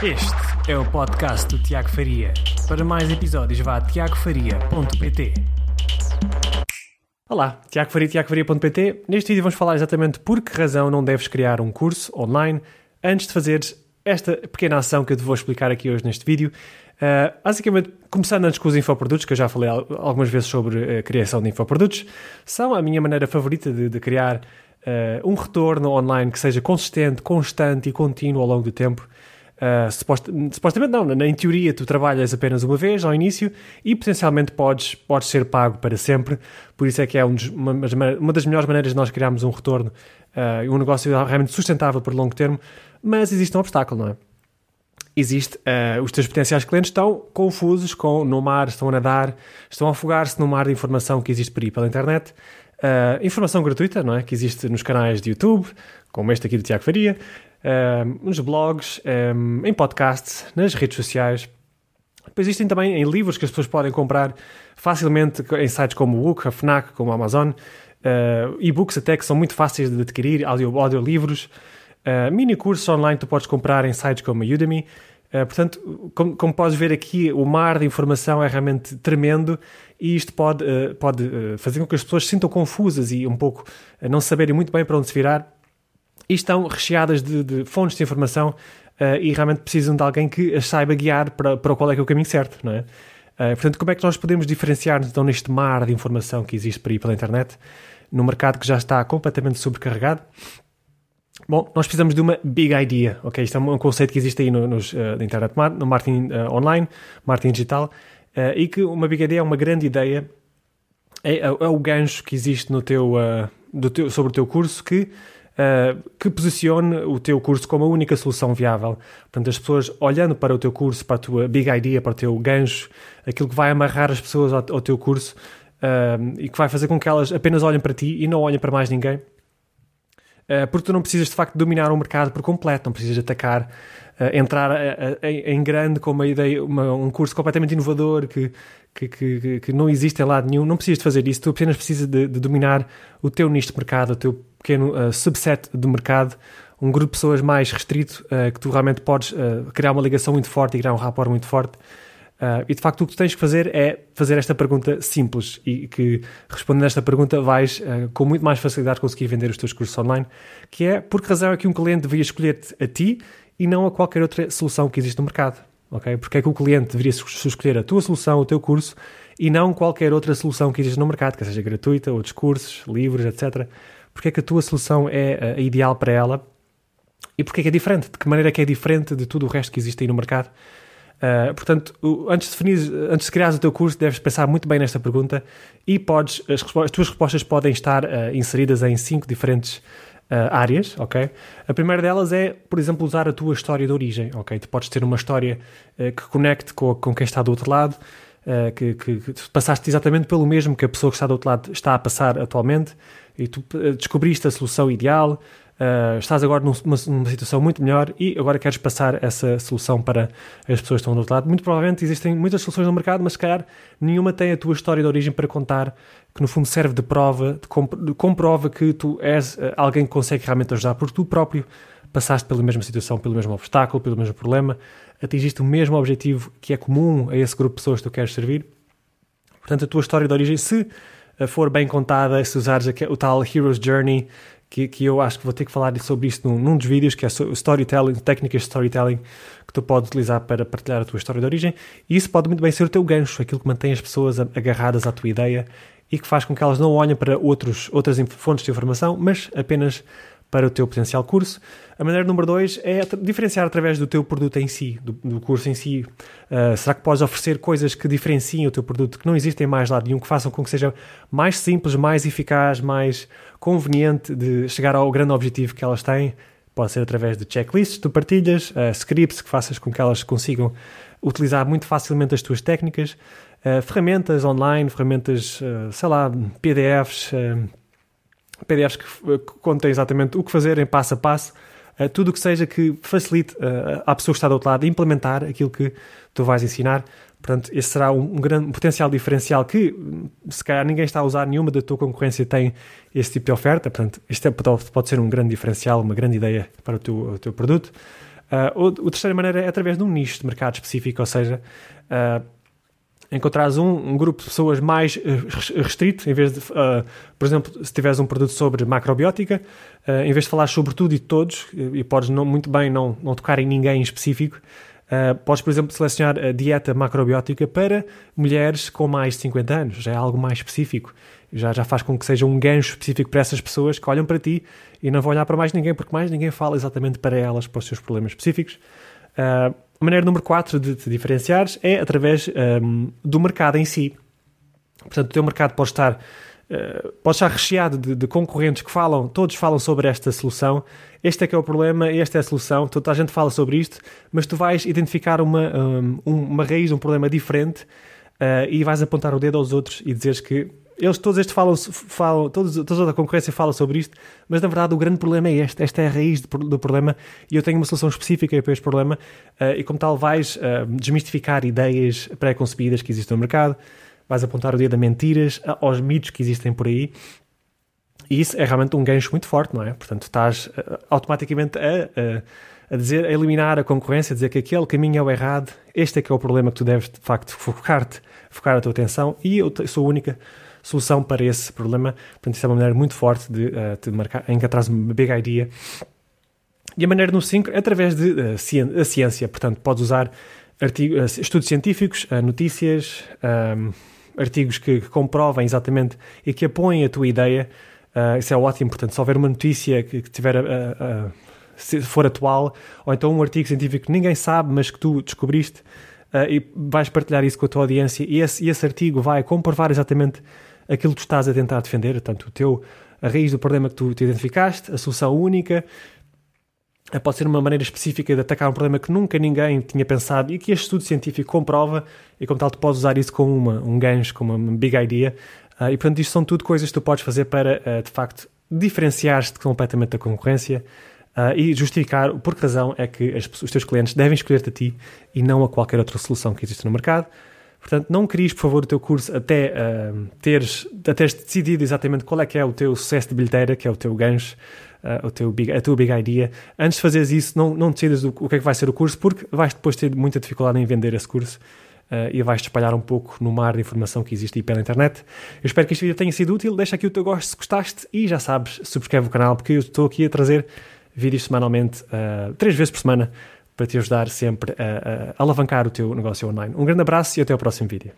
Este é o podcast do Tiago Faria. Para mais episódios, vá a tiagofaria.pt. Olá, Tiago Faria, tiagofaria.pt. Neste vídeo vamos falar exatamente por que razão não deves criar um curso online antes de fazeres esta pequena ação que eu te vou explicar aqui hoje neste vídeo. Uh, basicamente, começando antes com os infoprodutos, que eu já falei algumas vezes sobre a criação de infoprodutos, são a minha maneira favorita de, de criar uh, um retorno online que seja consistente, constante e contínuo ao longo do tempo. Uh, supost, supostamente não, na, em teoria tu trabalhas apenas uma vez ao início e potencialmente podes, podes ser pago para sempre, por isso é que é um dos, uma, uma, das melhores maneiras de nós criarmos um retorno uh, um negócio realmente sustentável por longo termo, mas existe um obstáculo, não é? Existe, uh, os teus potenciais clientes estão confusos com, no mar, estão a nadar, estão a afogar-se no mar de informação que existe por aí pela internet, informação gratuita, não é? Que existe nos canais de YouTube, como este aqui do Tiago Faria, um, nos blogs, um, em podcasts, nas redes sociais. Depois existem também em livros que as pessoas podem comprar facilmente em sites como o Book, a Fnac, como a Amazon, uh, e-books até que são muito fáceis de adquirir, audio, audiolivros, uh, mini cursos online que tu podes comprar em sites como a Udemy. Uh, portanto, como, como, podes ver aqui, o mar de informação é realmente tremendo e isto pode, uh, pode uh, fazer com que as pessoas se sintam confusas e um pouco não saberem muito bem para onde se virar e estão recheadas de, de fontes de informação e realmente precisam de alguém que as saiba guiar para, para qual é que é o caminho certo, não é? Portanto, como é que nós podemos diferenciar-nos então neste mar de informação que existe por aí pela internet, no mercado que já está completamente sobrecarregado? Bom, nós precisamos de uma big idea, ok? Isto é um conceito que existe aí no, nos, uh, na internet, no marketing uh, online, marketing digital, uh, e que uma big idea é uma grande ideia, é, é, é o gancho que existe no teu, do teu, sobre o teu curso que que posicione o teu curso como a única solução viável. Portanto, as pessoas olhando para o teu curso, para a tua big idea, para o teu gancho, aquilo que vai amarrar as pessoas ao, ao teu curso e que vai fazer com que elas apenas olhem para ti e não olhem para mais ninguém. Uh, porque tu não precisas de facto dominar o mercado por completo, não precisas atacar, uh, entrar em grande com uma ideia, uma, um curso completamente inovador que, que, que, que, não existe em lado nenhum. Não precisas de fazer isso, tu apenas precisas de, de dominar o teu nicho de mercado, o teu pequeno uh, subset do mercado, um grupo de pessoas mais restrito, uh, que tu realmente podes uh, criar uma ligação muito forte e criar um rapport muito forte. E de facto o que tu tens que fazer é fazer esta pergunta simples e que respondendo a esta pergunta vais com muito mais facilidade conseguir vender os teus cursos online, que é por que razão é que um cliente deveria escolher-te a ti e não a qualquer outra solução que existe no mercado. Okay? Porque é que o cliente deveria escolher a tua solução, o teu curso, e não qualquer outra solução que existe no mercado, que seja gratuita, outros cursos, livros, etc porque é que a tua solução é a ideal para ela e porque é que é diferente, de que maneira é que é diferente de tudo o resto que existe aí no mercado. Uh, portanto, antes de, definir, antes de criar o teu curso, deves pensar muito bem nesta pergunta e podes, as, as tuas respostas podem estar uh, inseridas em cinco diferentes uh, áreas, ok? A primeira delas é, por exemplo, usar a tua história de origem, ok? Tu podes ter uma história que conecte com, com quem está do outro lado, que, que, que passaste exatamente pelo mesmo que a pessoa que está do outro lado está a passar atualmente, e tu eh, descobriste a solução ideal, uh, estás agora numa, numa, situação muito melhor e agora queres passar essa solução para as pessoas que estão do outro lado. Muito provavelmente existem muitas soluções no mercado, mas se calhar nenhuma tem a tua história de origem para contar, que no fundo serve de prova, de, comp de comprova que tu és uh, alguém que consegue realmente ajudar, porque tu próprio passaste pela mesma situação, pelo mesmo obstáculo, pelo mesmo problema, atingiste o mesmo objetivo que é comum a esse grupo de pessoas que tu queres servir. Portanto, a tua história de origem, se for bem contada, se usares o tal Hero's Journey, que, que eu acho que vou ter que falar sobre isto num, num dos vídeos, que é storytelling, técnicas de storytelling que tu podes utilizar para partilhar a tua história de origem. E isso pode muito bem ser o teu gancho, aquilo que mantém as pessoas agarradas à tua ideia e que faz com que elas não olhem para outros, outras fontes de informação, mas apenas para o teu potencial curso. A maneira número dois é diferenciar através do teu produto em si, do, do curso em si. Uh, será que podes oferecer coisas que diferenciem o teu produto, que não existem mais lado nenhum, que façam com que seja mais simples, mais eficaz, mais conveniente de chegar ao grande objetivo que elas têm? Pode ser através de checklists tu partilhas, uh, scripts que faças com que elas consigam utilizar muito facilmente as tuas técnicas, uh, ferramentas online, ferramentas, sei lá, PDFs, PDFs que, que contêm exatamente o que fazer em passo a passo, uh, tudo o que seja que facilite à pessoa que está do outro lado implementar aquilo que tu vais ensinar. Portanto, esse será um, grande potencial diferencial que, se calhar, ninguém está a usar, nenhuma da tua concorrência tem esse tipo de oferta. Portanto, este é, pode, pode ser um grande diferencial, uma grande ideia para o teu, o teu produto. Uh, a terceira maneira é através de um nicho de mercado específico, ou seja, uh, encontrares um, um, grupo de pessoas mais uh, restrito, em vez de, uh, por exemplo, se tiveres um produto sobre macrobiótica, uh, em vez de falar sobre tudo e todos, e, e podes não, muito bem não, não tocar em ninguém em específico, podes, por exemplo, selecionar a dieta macrobiótica para mulheres com mais de 50 anos, já é algo mais específico. Já, já faz com que seja um gancho específico para essas pessoas que olham para ti e não vão olhar para mais ninguém, porque mais ninguém fala exatamente para elas, para os seus problemas específicos. Uh, a maneira número 4 de te diferenciares é através um, do mercado em si. Portanto, o teu mercado pode estar, uh, pode estar recheado de, de, concorrentes que falam, todos falam sobre esta solução. Este é que é o problema, esta é a solução. Toda a gente fala sobre isto, mas tu vais identificar uma, um, uma raiz, um problema diferente uh, e vais apontar o dedo aos outros e dizeres que eles todos estes falam, falam todos, toda a concorrência fala sobre isto, mas na verdade o grande problema é este, esta é a raiz do, problema e eu tenho uma solução específica para este problema uh, e como tal vais uh, desmistificar ideias pré-concebidas que existem no mercado, vais apontar o dedo a mentiras, aos mitos que existem por aí e isso é realmente um gancho muito forte, não é? Portanto, estás uh, automaticamente a, a, dizer, a eliminar a concorrência, a dizer que aquele caminho é o errado, este é que é o problema que tu deves de facto focar-te, focar a tua atenção e eu sou a única solução para esse problema. Portanto, isso é uma maneira muito forte de, uh, de marcar, encontrar uma big idea. E a maneira no 5 é através de uh, a ciência. Portanto, podes usar artigo, uh, estudos científicos, notícias, um, artigos que, que, comprovem exatamente e que apoiem a tua ideia. isso é ótimo. Portanto, se houver uma notícia que, que tiver se for atual, ou então um artigo científico que ninguém sabe, mas que tu descobriste, uh, e vais partilhar isso com a tua audiência, e esse, esse artigo vai comprovar exatamente aquilo que tu estás a tentar defender, portanto, o teu, a raiz do problema que tu te identificaste, a solução única, eh, pode ser uma maneira específica de atacar um problema que nunca ninguém tinha pensado e que este estudo científico comprova, e como tal, tu podes usar isso como uma, um gancho, como uma big idea. Uh, e portanto, isto são tudo coisas que tu podes fazer para, uh, de facto, diferenciar-te completamente da concorrência uh, e justificar por que razão é que as, os teus clientes devem escolher-te a ti e não a qualquer outra solução que existe no mercado. Portanto, não cries, por favor, o teu curso até, uh, teres, teres decidido exatamente qual é que é o teu sucesso de bilheteira, que é o teu gancho, uh, o teu big, a tua big idea. Antes de fazeres isso, não, não decidas o, o que é que vai ser o curso, porque vais depois ter muita dificuldade em vender esse curso. Uh, e vais-te espalhar um pouco no mar de informação que existe aí pela internet. Eu espero que este vídeo tenha sido útil. Deixa aqui o teu gosto se gostaste e já sabes, subscreve o canal porque eu estou aqui a trazer vídeos semanalmente, uh, três vezes por semana, para te ajudar sempre a, a alavancar o teu negócio online. Um grande abraço e até ao próximo vídeo.